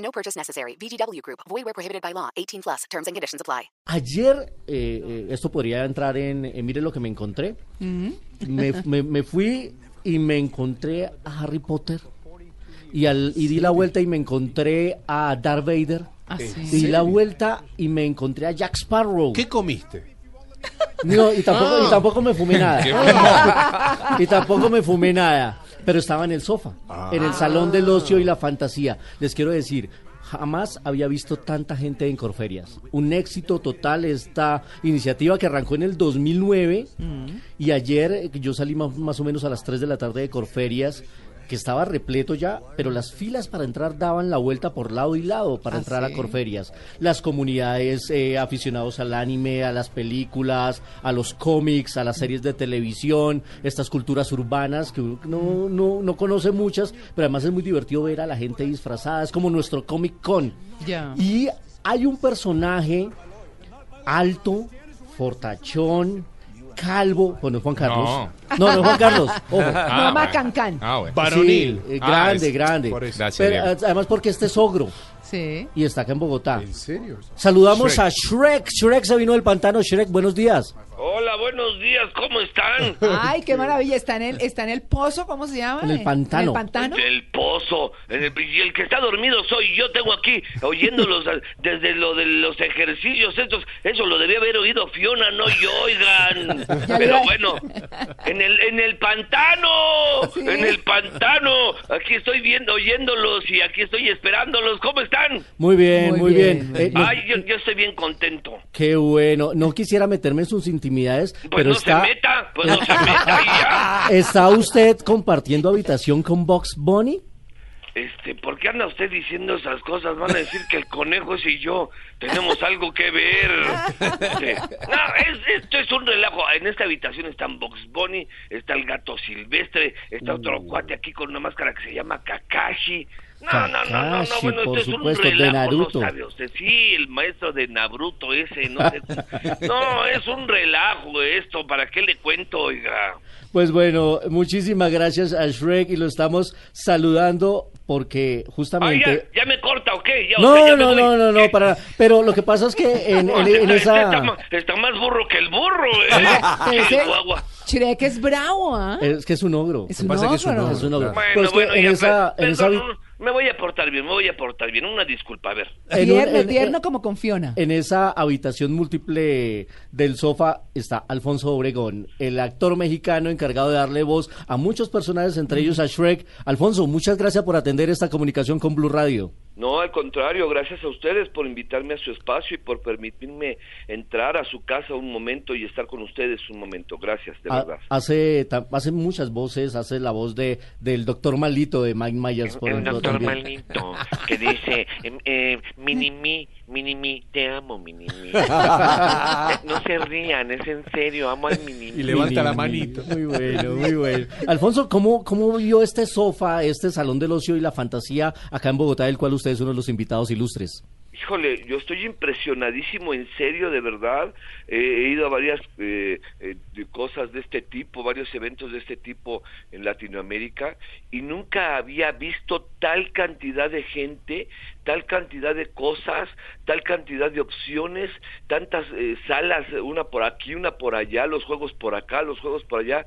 No purchase necessary. VGW Group. Void where prohibited by law. 18 plus. Terms and conditions apply. Ayer, eh, eh, esto podría entrar en, en Mire lo que me encontré. me, me- me fui y me encontré a Harry Potter. Y, al, y di la vuelta y me encontré a Darth Vader. Y di la vuelta y me encontré a Jack Sparrow. ¿Qué comiste? No, y tampoco, y tampoco me fumé nada. y tampoco me fumé nada. Pero estaba en el sofá, en el salón del ocio y la fantasía. Les quiero decir, jamás había visto tanta gente en Corferias. Un éxito total esta iniciativa que arrancó en el 2009. Y ayer eh, yo salí más, más o menos a las 3 de la tarde de Corferias que estaba repleto ya, pero las filas para entrar daban la vuelta por lado y lado para entrar a Corferias. Las comunidades eh, aficionados al anime, a las películas, a los cómics, a las series de televisión, estas culturas urbanas que uno no, no, no conoce muchas, pero además es muy divertido ver a la gente disfrazada, es como nuestro Comic Con. Y hay un personaje alto, fortachón, calvo, bueno, Juan Carlos. No. No, no, es Juan Carlos. Ojo. Mamá Cancán. Ah, bueno. Varonil. Sí, eh, Ah, grande, es- grande. por eso. Gracias, Pero, Diego. además porque este es ogro Sí. y está acá en Bogotá. ¿En serio? Saludamos Shrek. a Shrek. Shrek se vino del pantano. Shrek, buenos días. Hola, buenos días, ¿cómo están? Ay, qué maravilla. Está en el, está en el pozo, ¿cómo se llama? En el pantano. ¿En el pantano? El pozo, en el- y el que está dormido soy yo, tengo aquí oyéndolos desde lo de los ejercicios estos, eso lo debía haber oído Fiona, no yo, oigan. Ya Pero bueno, en el, en el pantano, Sí. en el pantano, aquí estoy viendo, oyéndolos y aquí estoy esperándolos, ¿cómo están? Muy bien, muy, Muy bien. bien. Eh, no- Ay, yo, yo estoy bien contento. qué bueno. No quisiera meterme en sus intimidades, Pues pero no está, se meta, pues no se meta y ya. ¿está usted compartiendo habitación con Box Bunny? Este, ¿por qué anda usted diciendo esas cosas? Van a decir que el conejo ese y yo tenemos algo que ver. No, es, esto es un relajo. En esta habitación están Box Bunny, está el gato silvestre, está otro cuate aquí con una máscara que se llama Kakashi. No, no, no, no, no, bueno, esto es un relajo. ¿no sabe usted? Sí, el maestro de Naruto ese, no sé. No, es un relajo esto, ¿para qué le cuento, oiga? Pues bueno, muchísimas gracias a Shrek y lo estamos saludando porque justamente... ya, ya me corta, ¿o qué? Ya, o No, sea, ya me no, no, no, no, para... Pero lo que pasa es que en, en- en Está, esa... está más burro que el burro, ¿eh? Ese-. Shrek es bravo, ¿ah? Es que es un ogro. Es un ogro. Es un ogro. Bueno, Pero es que bueno, en ya, esa, en me voy a portar bien, me voy a portar bien. Una disculpa, a ver. Tierno, tierno como con Fiona. En esa habitación múltiple del sofá está Alfonso Obregón, el actor mexicano encargado de darle voz a muchos personajes, entre ellos a Shrek. Alfonso, muchas gracias por atender esta comunicación con Blue Radio. No, al contrario, gracias a ustedes por invitarme a su espacio y por permitirme entrar a su casa un momento y estar con ustedes un momento. Gracias, de Ha- verdad. hace, ta- hace muchas voces, hace la voz de del doctor Malito de Mike Myers, por El ejemplo. doctor también. Malito que dice, em, eh, Minimi, Minimi, te amo, Minimi. no se rían, es en serio, amo al Minimi. Y levanta la manito. Muy bueno, muy bueno. Alfonso, ¿cómo, ¿cómo vio este sofá, este salón del ocio y la fantasía acá en Bogotá, del cual usted es uno de los invitados ilustres? Híjole, yo estoy impresionadísimo, en serio, de verdad. He ido a varias eh, eh, cosas de este tipo, varios eventos de este tipo en Latinoamérica y nunca había visto tal cantidad de gente, tal cantidad de cosas, tal cantidad de opciones, tantas eh, salas, una por aquí, una por allá, los juegos por acá, los juegos por allá.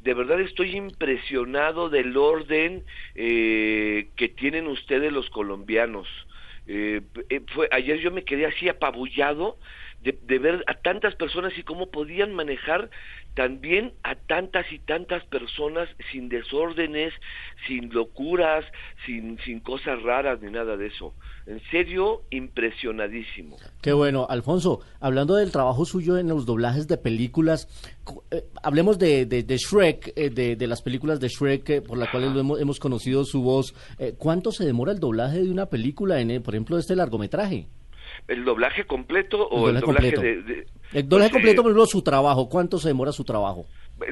De verdad estoy impresionado del orden eh, que tienen ustedes los colombianos. Eh, eh, fue ayer yo me quedé así apabullado de, de ver a tantas personas y cómo podían manejar también a tantas y tantas personas sin desórdenes, sin locuras, sin, sin cosas raras ni nada de eso. En serio, impresionadísimo. Qué bueno, Alfonso, hablando del trabajo suyo en los doblajes de películas, cu- eh, hablemos de, de, de Shrek, eh, de, de las películas de Shrek, eh, por las cuales hemos, hemos conocido su voz. Eh, ¿Cuánto se demora el doblaje de una película, en, eh, por ejemplo, este largometraje? ¿El doblaje completo o el, doblaje doblaje completo. de, de- El doblaje pues, completo, por ejemplo, su trabajo, ¿cuánto se demora su trabajo?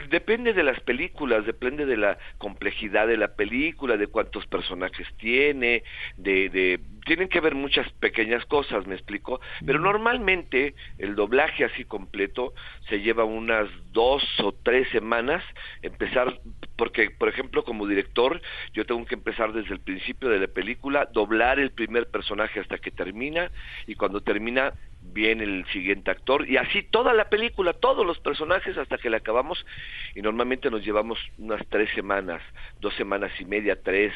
Depende de las películas, depende de la complejidad de la película, de cuántos personajes tiene, de, de tienen que ver muchas pequeñas cosas, me explico, pero normalmente el doblaje así completo se lleva unas dos o tres semanas, empezar, porque por ejemplo como director yo tengo que empezar desde el principio de la película, doblar el primer personaje hasta que termina y cuando termina viene el siguiente actor y así toda la película, todos los personajes hasta que la acabamos y normalmente nos llevamos unas tres semanas, dos semanas y media, tres,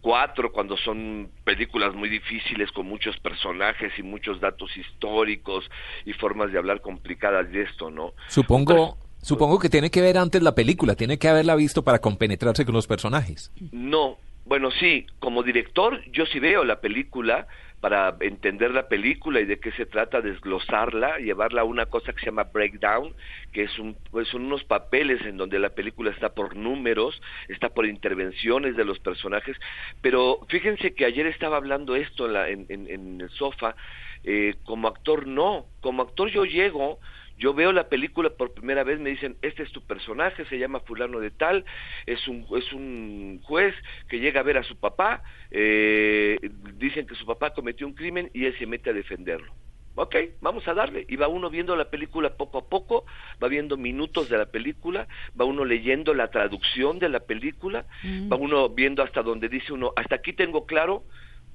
cuatro cuando son películas muy difíciles con muchos personajes y muchos datos históricos y formas de hablar complicadas de esto, ¿no? Supongo, supongo que tiene que ver antes la película, tiene que haberla visto para compenetrarse con los personajes. No, bueno, sí, como director yo sí veo la película para entender la película y de qué se trata, desglosarla, llevarla a una cosa que se llama breakdown, que es un, pues son unos papeles en donde la película está por números, está por intervenciones de los personajes, pero fíjense que ayer estaba hablando esto en, la, en, en- en el sofá, eh, como actor no, como actor yo llego, yo veo la película por primera vez, me dicen, este es tu personaje, se llama fulano de tal, es un, es un juez que llega a ver a su papá, eh, dicen que su papá cometió un crimen y él se mete a defenderlo. Ok, vamos a darle. Y va uno viendo la película poco a poco, va viendo minutos de la película, va uno leyendo la traducción de la película, va uno viendo hasta donde dice uno, hasta aquí tengo claro,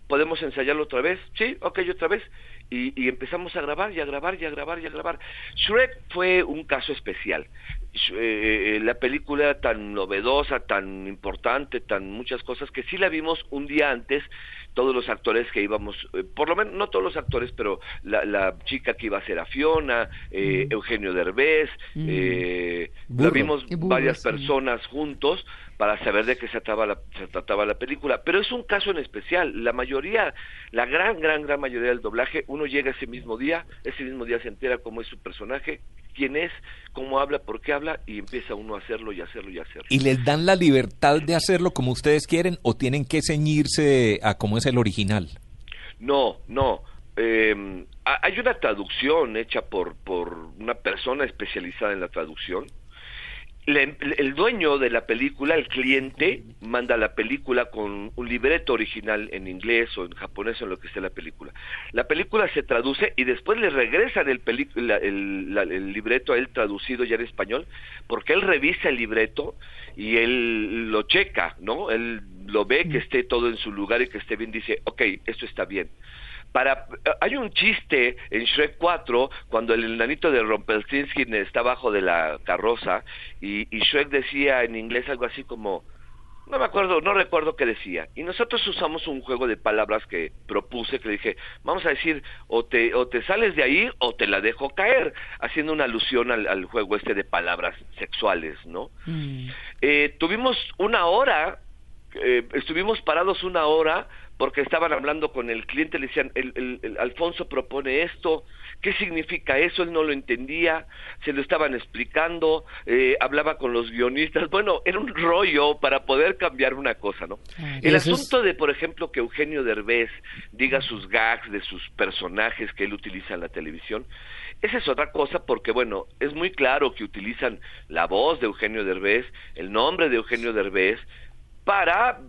podemos ensayarlo otra vez, sí, ok, otra vez, y, y empezamos a grabar y a grabar y a grabar y a grabar. Shrek fue un caso especial. Sh- eh, eh, la película tan novedosa, tan importante, tan muchas cosas, que sí la vimos un día antes, todos los actores que íbamos, eh, por lo menos no todos los actores, pero la, la chica que iba a ser a Fiona, eh, Eugenio Derbez, eh, la vimos burro, varias sí. personas juntos para saber de qué se trataba, la, se trataba la película. Pero es un caso en especial. La mayoría, la gran, gran, gran mayoría del doblaje, uno llega ese mismo día, ese mismo día se entera cómo es su personaje, quién es, cómo habla, por qué habla, y empieza uno a hacerlo y hacerlo y hacerlo. ¿Y les dan la libertad de hacerlo como ustedes quieren o tienen que ceñirse a cómo es el original? No, no. Eh, ha- hay una traducción hecha por, por una persona especializada en la traducción. Le- el dueño de la película, el cliente, manda la película con un libreto original en inglés o en japonés o en lo que esté la película. La película se traduce y después le regresan el, la- el, la- el libreto a él traducido ya en español, porque él revisa el libreto y él lo checa, ¿no? Él lo ve que esté todo en su lugar y que esté bien, dice, ok, esto está bien para hay un chiste en Shrek 4 cuando el enanito de Rumpelstiltskin está bajo de la carroza y, y Shrek decía en inglés algo así como no me acuerdo, no recuerdo qué decía. Y nosotros usamos un juego de palabras que propuse, que le dije, vamos a decir, o te, o te sales de ahí o te la dejo caer, haciendo una alusión al, al juego este de palabras sexuales, ¿no? Eh, tuvimos una hora, eh, estuvimos parados una hora porque estaban hablando con el cliente, le decían, el, el- el Alfonso propone esto, ¿qué significa eso? Él no lo entendía, se lo estaban explicando, eh, hablaba con los guionistas, bueno, era un rollo para poder cambiar una cosa, ¿no? El es- asunto de, por ejemplo, que Eugenio Derbez diga sus gags de sus personajes que él utiliza en la televisión, esa es otra cosa porque, bueno, es muy claro que utilizan la voz de Eugenio Derbez, el nombre de Eugenio Derbez, para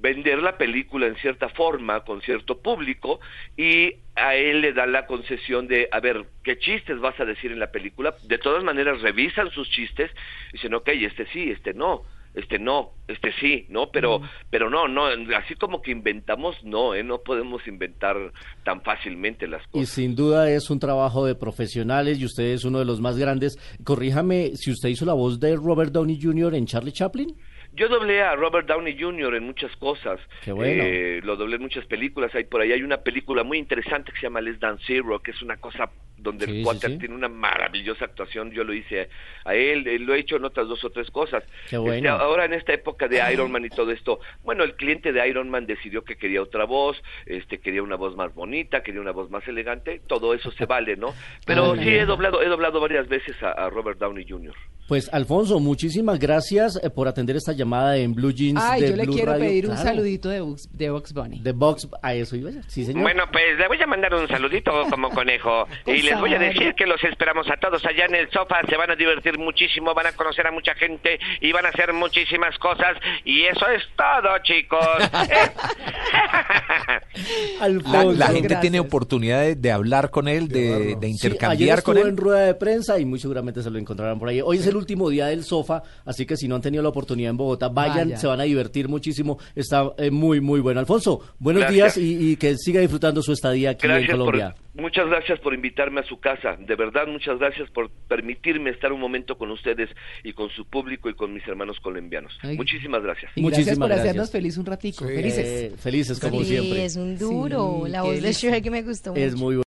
vender la película en cierta forma con cierto público y a él le dan la concesión de, a ver, ¿qué chistes vas a decir en la película? De todas maneras revisan sus chistes y dicen, ok, este sí, este no, este no, este sí, ¿no? Pero, pero no, no, así como que inventamos, no, ¿eh? No podemos inventar tan fácilmente las Y cosas. sin duda es un trabajo de profesionales y usted es uno de los más grandes. Corríjame si usted hizo la voz de Robert Downey Jr. en Charlie Chaplin. Yo doblé a Robert Downey Jr. en muchas cosas. Qué bueno. Eh, lo doblé en muchas películas. Hay por ahí hay una película muy interesante que se llama Les Dance Zero, que es una cosa donde Sí, el sí, sí. tiene una maravillosa actuación. Yo lo hice a él, lo he hecho en otras dos o tres cosas. Qué bueno. Este, ahora en esta época de Iron Man y todo esto, bueno, el cliente de Iron Man decidió que quería otra voz, este quería una voz más bonita, quería una voz más elegante, todo eso se vale, ¿no? Pero sí he doblado, he doblado varias veces a, a Robert Downey Jr. Pues Alfonso, muchísimas gracias eh, por atender esta llamada en Blue Jeans Ay, de yo le Blue quiero Radio. pedir un saludito de Bugs, de Bugs Bunny. De Box, a eso iba yo. Sí, señor. Bueno, pues le voy a mandar un saludito como conejo y les voy a decir que los esperamos a todos allá en el sofá, se van a divertir muchísimo, van a conocer a mucha gente y van a hacer muchísimas cosas y eso es todo, chicos. La, Alfonso. la gente gracias. tiene oportunidad de, de hablar con él, de, de Sí, ayer intercambiar con él. en rueda de prensa y muy seguramente se lo encontrarán por ahí. Hoy es el último día del sofá, así que si no han tenido la oportunidad en Bogotá, vayan, Vaya. se van a divertir muchísimo. Está eh, muy, muy bueno. Alfonso, buenos Gracias. días y, y que siga disfrutando su estadía aquí en Colombia. por, muchas gracias por invitarme a su casa. De verdad, muchas gracias por permitirme estar un momento con ustedes y con su público y con mis hermanos colombianos. Ay. Muchísimas gracias. Y gracias Muchísimas por gracias. hacernos feliz un ratico. Felices. Eh, felices como Sí, siempre. es un duro. Sí, la voz de. Shrek me gustó mucho. Es muy